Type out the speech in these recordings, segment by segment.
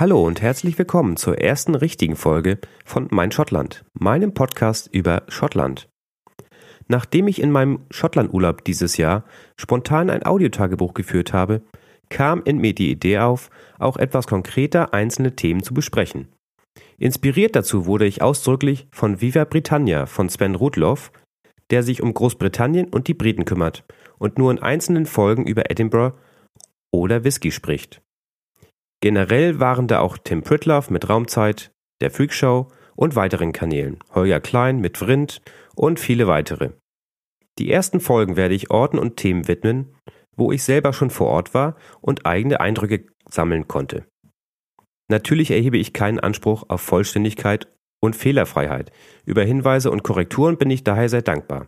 Hallo und herzlich willkommen zur ersten richtigen Folge von Mein Schottland, meinem Podcast über Schottland. Nachdem ich in meinem Schottlandurlaub dieses Jahr spontan ein Audiotagebuch geführt habe, kam in mir die Idee auf, auch etwas konkreter einzelne Themen zu besprechen. Inspiriert dazu wurde ich ausdrücklich von Viva Britannia von Sven Rudloff, der sich um Großbritannien und die Briten kümmert und nur in einzelnen Folgen über Edinburgh oder Whisky spricht. Generell waren da auch Tim Pritloff mit Raumzeit, der Freakshow und weiteren Kanälen, Holger Klein mit Vrind und viele weitere. Die ersten Folgen werde ich Orten und Themen widmen, wo ich selber schon vor Ort war und eigene Eindrücke sammeln konnte. Natürlich erhebe ich keinen Anspruch auf Vollständigkeit und Fehlerfreiheit. Über Hinweise und Korrekturen bin ich daher sehr dankbar.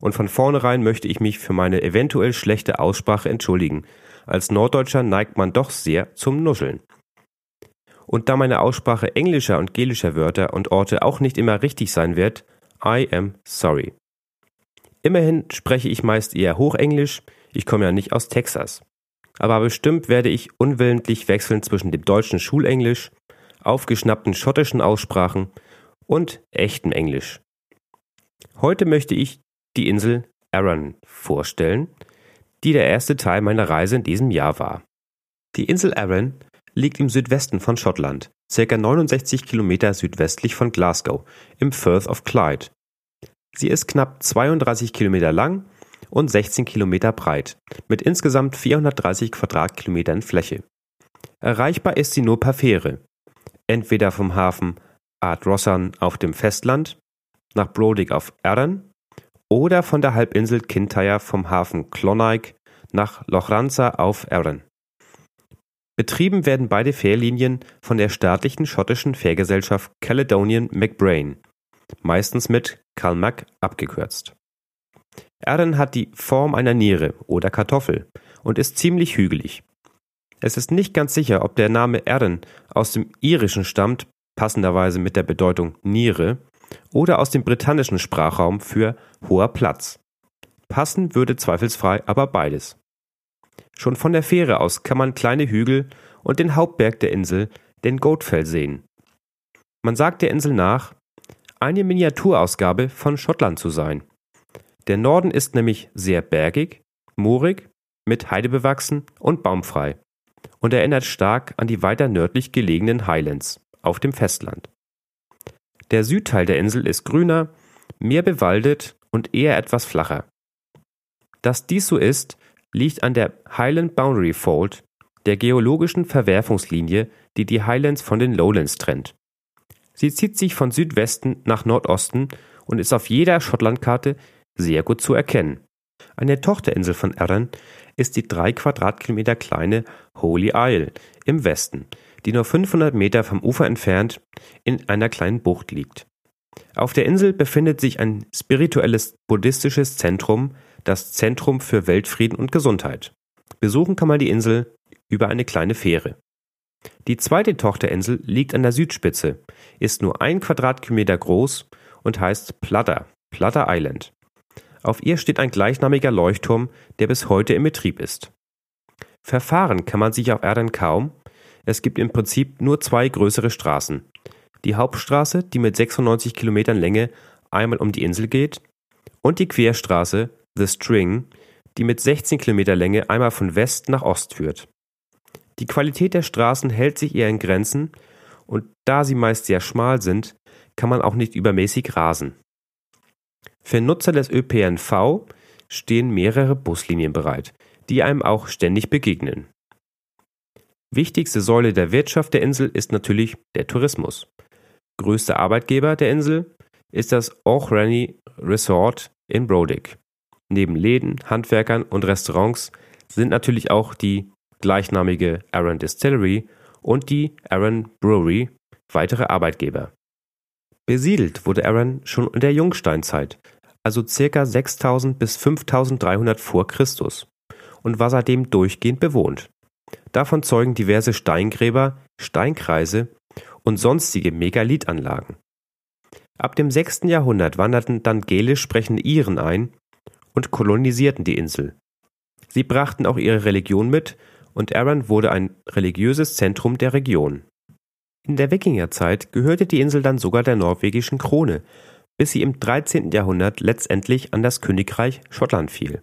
Und von vornherein möchte ich mich für meine eventuell schlechte Aussprache entschuldigen. Als Norddeutscher neigt man doch sehr zum Nuscheln. Und da meine Aussprache englischer und gelischer Wörter und Orte auch nicht immer richtig sein wird, I am sorry. Immerhin spreche ich meist eher Hochenglisch, ich komme ja nicht aus Texas. Aber bestimmt werde ich unwillentlich wechseln zwischen dem deutschen Schulenglisch, aufgeschnappten schottischen Aussprachen und echtem Englisch. Heute möchte ich die Insel Arran vorstellen, die der erste Teil meiner Reise in diesem Jahr war. Die Insel Arran liegt im Südwesten von Schottland, circa 69 Kilometer südwestlich von Glasgow, im Firth of Clyde. Sie ist knapp 32 Kilometer lang und 16 Kilometer breit, mit insgesamt 430 Quadratkilometern Fläche. Erreichbar ist sie nur per Fähre, entweder vom Hafen Ardrossan auf dem Festland nach Brodick auf Arran oder von der Halbinsel Kintyre vom Hafen Clonaic nach Lochranza auf Arran. Betrieben werden beide Fährlinien von der staatlichen schottischen Fährgesellschaft Caledonian McBrain, meistens mit Calmac abgekürzt. Arran hat die Form einer Niere oder Kartoffel und ist ziemlich hügelig. Es ist nicht ganz sicher, ob der Name Arran aus dem Irischen stammt, passenderweise mit der Bedeutung Niere, oder aus dem britannischen Sprachraum für hoher Platz. Passen würde zweifelsfrei aber beides. Schon von der Fähre aus kann man kleine Hügel und den Hauptberg der Insel, den Goatfell, sehen. Man sagt der Insel nach, eine Miniaturausgabe von Schottland zu sein. Der Norden ist nämlich sehr bergig, moorig, mit Heide bewachsen und baumfrei und erinnert stark an die weiter nördlich gelegenen Highlands auf dem Festland. Der Südteil der Insel ist grüner, mehr bewaldet und eher etwas flacher. Dass dies so ist, liegt an der Highland Boundary Fault, der geologischen Verwerfungslinie, die die Highlands von den Lowlands trennt. Sie zieht sich von Südwesten nach Nordosten und ist auf jeder Schottlandkarte sehr gut zu erkennen. Eine Tochterinsel von Arran ist die drei Quadratkilometer kleine Holy Isle im Westen, die nur 500 Meter vom Ufer entfernt in einer kleinen Bucht liegt. Auf der Insel befindet sich ein spirituelles buddhistisches Zentrum, das Zentrum für Weltfrieden und Gesundheit. Besuchen kann man die Insel über eine kleine Fähre. Die zweite Tochterinsel liegt an der Südspitze, ist nur ein Quadratkilometer groß und heißt Platter, Platter Island. Auf ihr steht ein gleichnamiger Leuchtturm, der bis heute in Betrieb ist. Verfahren kann man sich auf Erden kaum, es gibt im Prinzip nur zwei größere Straßen. Die Hauptstraße, die mit 96 Kilometern Länge einmal um die Insel geht, und die Querstraße, The String, die mit 16 Kilometer Länge einmal von West nach Ost führt. Die Qualität der Straßen hält sich eher in Grenzen und da sie meist sehr schmal sind, kann man auch nicht übermäßig rasen. Für Nutzer des ÖPNV stehen mehrere Buslinien bereit, die einem auch ständig begegnen. Wichtigste Säule der Wirtschaft der Insel ist natürlich der Tourismus. Größter Arbeitgeber der Insel ist das Auchrany Resort in Brodick. Neben Läden, Handwerkern und Restaurants sind natürlich auch die gleichnamige Arran Distillery und die Arran Brewery weitere Arbeitgeber. Besiedelt wurde Arran schon in der Jungsteinzeit, also ca. 6000 bis 5300 vor Christus und war seitdem durchgehend bewohnt. Davon zeugen diverse Steingräber, Steinkreise und sonstige Megalithanlagen. Ab dem 6. Jahrhundert wanderten dann gälisch sprechende Iren ein und kolonisierten die Insel. Sie brachten auch ihre Religion mit und Arran wurde ein religiöses Zentrum der Region. In der Wikingerzeit gehörte die Insel dann sogar der norwegischen Krone, bis sie im 13. Jahrhundert letztendlich an das Königreich Schottland fiel.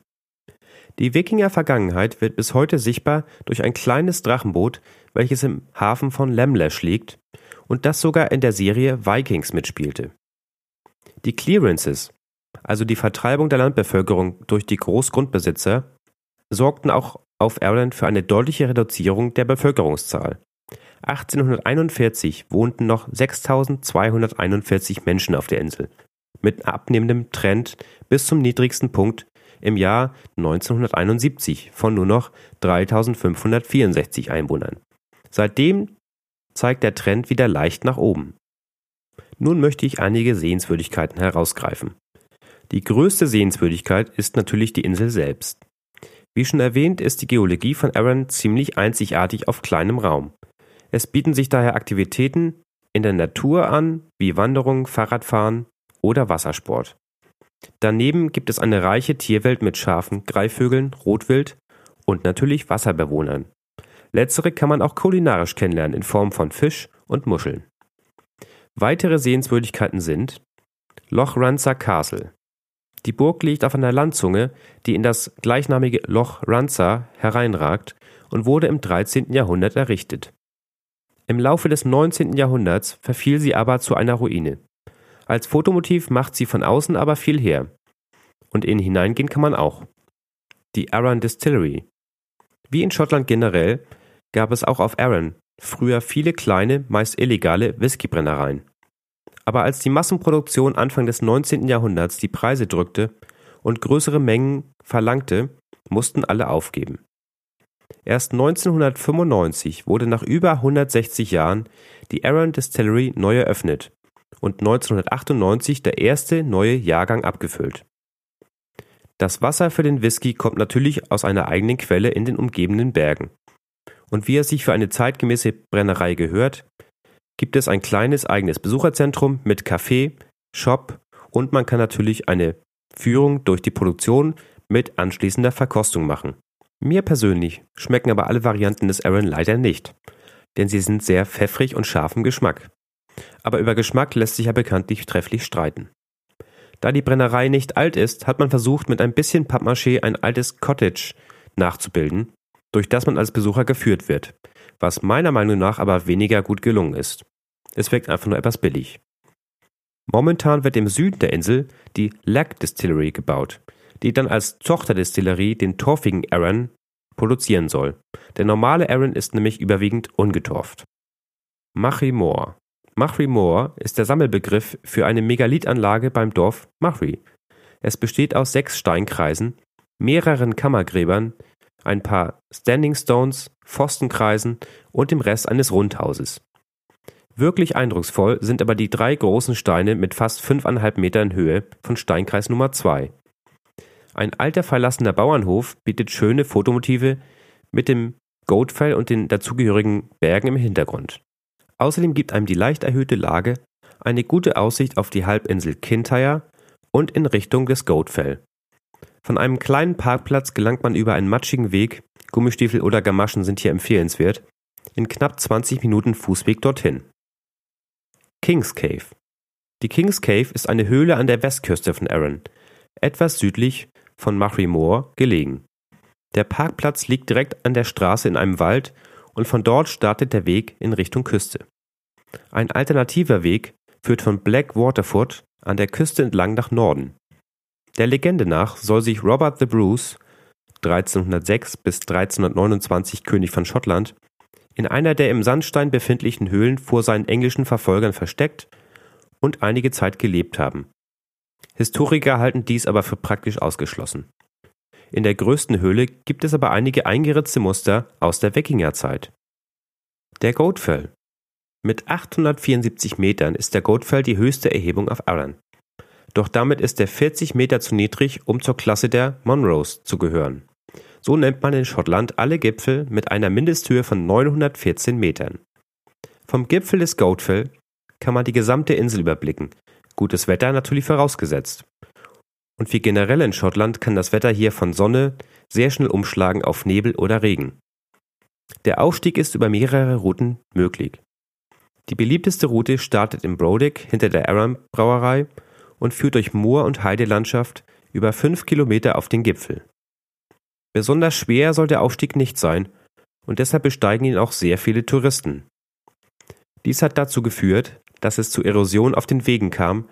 Die Wikinger-Vergangenheit wird bis heute sichtbar durch ein kleines Drachenboot, welches im Hafen von Lemlash liegt und das sogar in der Serie Vikings mitspielte. Die Clearances, also die Vertreibung der Landbevölkerung durch die Großgrundbesitzer, sorgten auch auf Irland für eine deutliche Reduzierung der Bevölkerungszahl. 1841 wohnten noch 6241 Menschen auf der Insel, mit abnehmendem Trend bis zum niedrigsten Punkt im Jahr 1971 von nur noch 3564 Einwohnern. Seitdem zeigt der Trend wieder leicht nach oben. Nun möchte ich einige Sehenswürdigkeiten herausgreifen. Die größte Sehenswürdigkeit ist natürlich die Insel selbst. Wie schon erwähnt, ist die Geologie von Arran ziemlich einzigartig auf kleinem Raum. Es bieten sich daher Aktivitäten in der Natur an, wie Wanderung, Fahrradfahren oder Wassersport. Daneben gibt es eine reiche Tierwelt mit Schafen, Greifvögeln, Rotwild und natürlich Wasserbewohnern. Letztere kann man auch kulinarisch kennenlernen in Form von Fisch und Muscheln. Weitere Sehenswürdigkeiten sind Loch Ranza Castle. Die Burg liegt auf einer Landzunge, die in das gleichnamige Loch Ranza hereinragt und wurde im 13. Jahrhundert errichtet. Im Laufe des 19. Jahrhunderts verfiel sie aber zu einer Ruine. Als Fotomotiv macht sie von außen aber viel her. Und innen hineingehen kann man auch. Die Arran Distillery. Wie in Schottland generell gab es auch auf Arran früher viele kleine, meist illegale Whiskybrennereien. Aber als die Massenproduktion Anfang des 19. Jahrhunderts die Preise drückte und größere Mengen verlangte, mussten alle aufgeben. Erst 1995 wurde nach über 160 Jahren die Arran Distillery neu eröffnet und 1998 der erste neue Jahrgang abgefüllt. Das Wasser für den Whisky kommt natürlich aus einer eigenen Quelle in den umgebenden Bergen. Und wie es sich für eine zeitgemäße Brennerei gehört, gibt es ein kleines eigenes Besucherzentrum mit Café, Shop und man kann natürlich eine Führung durch die Produktion mit anschließender Verkostung machen. Mir persönlich schmecken aber alle Varianten des Aaron leider nicht, denn sie sind sehr pfeffrig und scharf im Geschmack aber über Geschmack lässt sich ja bekanntlich trefflich streiten. Da die Brennerei nicht alt ist, hat man versucht, mit ein bisschen Pappmaché ein altes Cottage nachzubilden, durch das man als Besucher geführt wird, was meiner Meinung nach aber weniger gut gelungen ist. Es wirkt einfach nur etwas billig. Momentan wird im Süden der Insel die Lac Distillery gebaut, die dann als Tochterdistillerie den torfigen Arran produzieren soll. Der normale Arran ist nämlich überwiegend ungetorft. Machimore Machry Moor ist der Sammelbegriff für eine Megalithanlage beim Dorf Machry. Es besteht aus sechs Steinkreisen, mehreren Kammergräbern, ein paar Standing Stones, Pfostenkreisen und dem Rest eines Rundhauses. Wirklich eindrucksvoll sind aber die drei großen Steine mit fast fünfeinhalb Metern Höhe von Steinkreis Nummer 2. Ein alter verlassener Bauernhof bietet schöne Fotomotive mit dem Goatfell und den dazugehörigen Bergen im Hintergrund. Außerdem gibt einem die leicht erhöhte Lage eine gute Aussicht auf die Halbinsel Kintyre und in Richtung des Goatfell. Von einem kleinen Parkplatz gelangt man über einen matschigen Weg, Gummistiefel oder Gamaschen sind hier empfehlenswert, in knapp 20 Minuten Fußweg dorthin. Kings Cave Die Kings Cave ist eine Höhle an der Westküste von Arran, etwas südlich von Machry Moor gelegen. Der Parkplatz liegt direkt an der Straße in einem Wald und von dort startet der Weg in Richtung Küste. Ein alternativer Weg führt von Black Waterford an der Küste entlang nach Norden. Der Legende nach soll sich Robert the Bruce 1306 bis 1329 König von Schottland in einer der im Sandstein befindlichen Höhlen vor seinen englischen Verfolgern versteckt und einige Zeit gelebt haben. Historiker halten dies aber für praktisch ausgeschlossen. In der größten Höhle gibt es aber einige eingeritzte Muster aus der Wikingerzeit. Der Goatfell. Mit 874 Metern ist der Goatfell die höchste Erhebung auf Arran. Doch damit ist er 40 Meter zu niedrig, um zur Klasse der Monroes zu gehören. So nennt man in Schottland alle Gipfel mit einer Mindesthöhe von 914 Metern. Vom Gipfel des Goatfell kann man die gesamte Insel überblicken, gutes Wetter natürlich vorausgesetzt. Und wie generell in Schottland kann das Wetter hier von Sonne sehr schnell umschlagen auf Nebel oder Regen. Der Aufstieg ist über mehrere Routen möglich. Die beliebteste Route startet in Brodick hinter der Arran Brauerei und führt durch Moor- und Heidelandschaft über fünf Kilometer auf den Gipfel. Besonders schwer soll der Aufstieg nicht sein und deshalb besteigen ihn auch sehr viele Touristen. Dies hat dazu geführt, dass es zu Erosion auf den Wegen kam,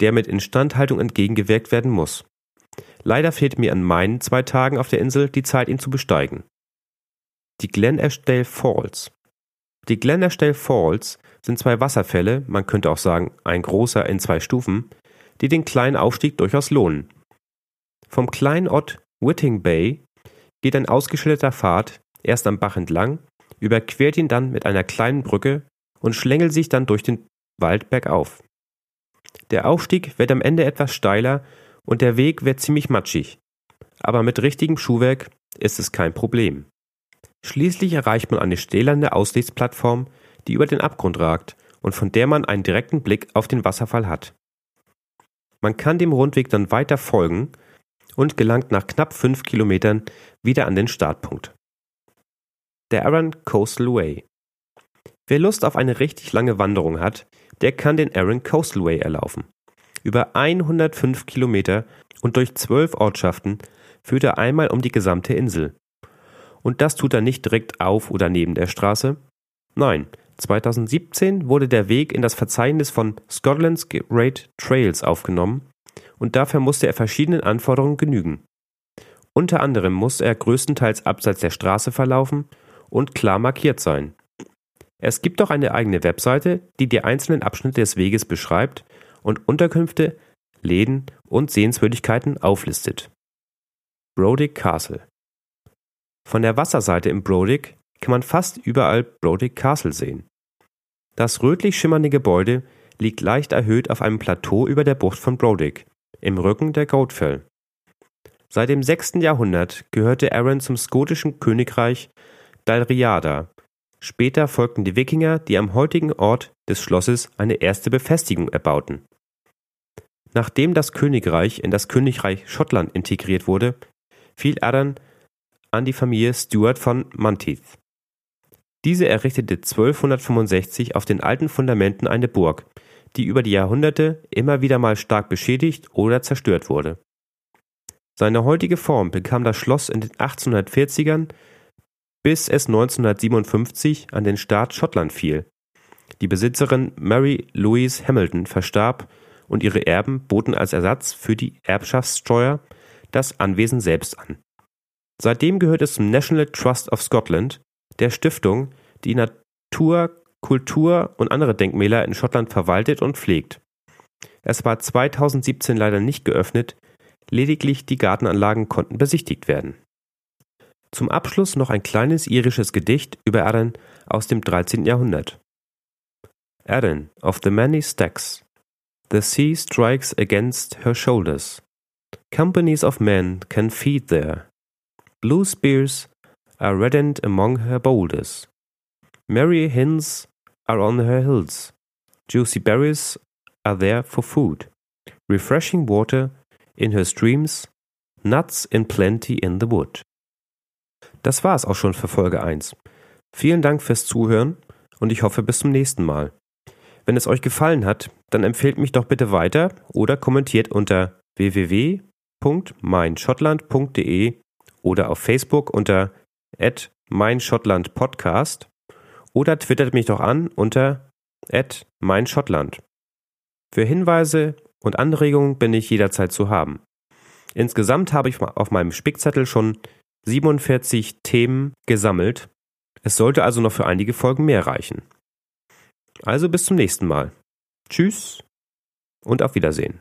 der mit Instandhaltung entgegengewirkt werden muss. Leider fehlt mir an meinen zwei Tagen auf der Insel die Zeit, ihn zu besteigen. Die Glen Ashdale Falls. Die Glen Ashdale Falls sind zwei Wasserfälle, man könnte auch sagen ein großer in zwei Stufen, die den kleinen Aufstieg durchaus lohnen. Vom kleinen Ort Whiting Bay geht ein ausgeschilderter Pfad erst am Bach entlang, überquert ihn dann mit einer kleinen Brücke und schlängelt sich dann durch den Wald bergauf. Der Aufstieg wird am Ende etwas steiler und der Weg wird ziemlich matschig. Aber mit richtigem Schuhwerk ist es kein Problem. Schließlich erreicht man eine stählerne Aussichtsplattform, die über den Abgrund ragt und von der man einen direkten Blick auf den Wasserfall hat. Man kann dem Rundweg dann weiter folgen und gelangt nach knapp fünf Kilometern wieder an den Startpunkt. Der Arran Coastal Way. Wer Lust auf eine richtig lange Wanderung hat, der kann den Arran Coastal Way erlaufen. Über 105 Kilometer und durch zwölf Ortschaften führt er einmal um die gesamte Insel. Und das tut er nicht direkt auf oder neben der Straße. Nein, 2017 wurde der Weg in das Verzeichnis von Scotland's Great Trails aufgenommen und dafür musste er verschiedenen Anforderungen genügen. Unter anderem muss er größtenteils abseits der Straße verlaufen und klar markiert sein. Es gibt auch eine eigene Webseite, die die einzelnen Abschnitte des Weges beschreibt und Unterkünfte, Läden und Sehenswürdigkeiten auflistet. Brodick Castle Von der Wasserseite im Brodick kann man fast überall Brodick Castle sehen. Das rötlich schimmernde Gebäude liegt leicht erhöht auf einem Plateau über der Bucht von Brodick, im Rücken der Goatfell. Seit dem 6. Jahrhundert gehörte Arran zum skotischen Königreich Dalriada Später folgten die Wikinger, die am heutigen Ort des Schlosses eine erste Befestigung erbauten. Nachdem das Königreich in das Königreich Schottland integriert wurde, fiel Arran an die Familie Stuart von Menteith. Diese errichtete 1265 auf den alten Fundamenten eine Burg, die über die Jahrhunderte immer wieder mal stark beschädigt oder zerstört wurde. Seine heutige Form bekam das Schloss in den 1840ern bis es 1957 an den Staat Schottland fiel. Die Besitzerin Mary Louise Hamilton verstarb und ihre Erben boten als Ersatz für die Erbschaftssteuer das Anwesen selbst an. Seitdem gehört es zum National Trust of Scotland, der Stiftung, die Natur, Kultur und andere Denkmäler in Schottland verwaltet und pflegt. Es war 2017 leider nicht geöffnet, lediglich die Gartenanlagen konnten besichtigt werden. Zum Abschluss noch ein kleines irisches Gedicht über Erin aus dem 13. Jahrhundert. Erin of the many stacks, the sea strikes against her shoulders. Companies of men can feed there. Blue spears are reddened among her boulders. Merry hens are on her hills. Juicy berries are there for food. Refreshing water in her streams. Nuts in plenty in the wood. Das war es auch schon für Folge 1. Vielen Dank fürs Zuhören und ich hoffe bis zum nächsten Mal. Wenn es euch gefallen hat, dann empfehlt mich doch bitte weiter oder kommentiert unter www.meinschottland.de oder auf Facebook unter meinschottlandpodcast oder twittert mich doch an unter meinschottland. Für Hinweise und Anregungen bin ich jederzeit zu haben. Insgesamt habe ich auf meinem Spickzettel schon 47 Themen gesammelt. Es sollte also noch für einige Folgen mehr reichen. Also bis zum nächsten Mal. Tschüss und auf Wiedersehen.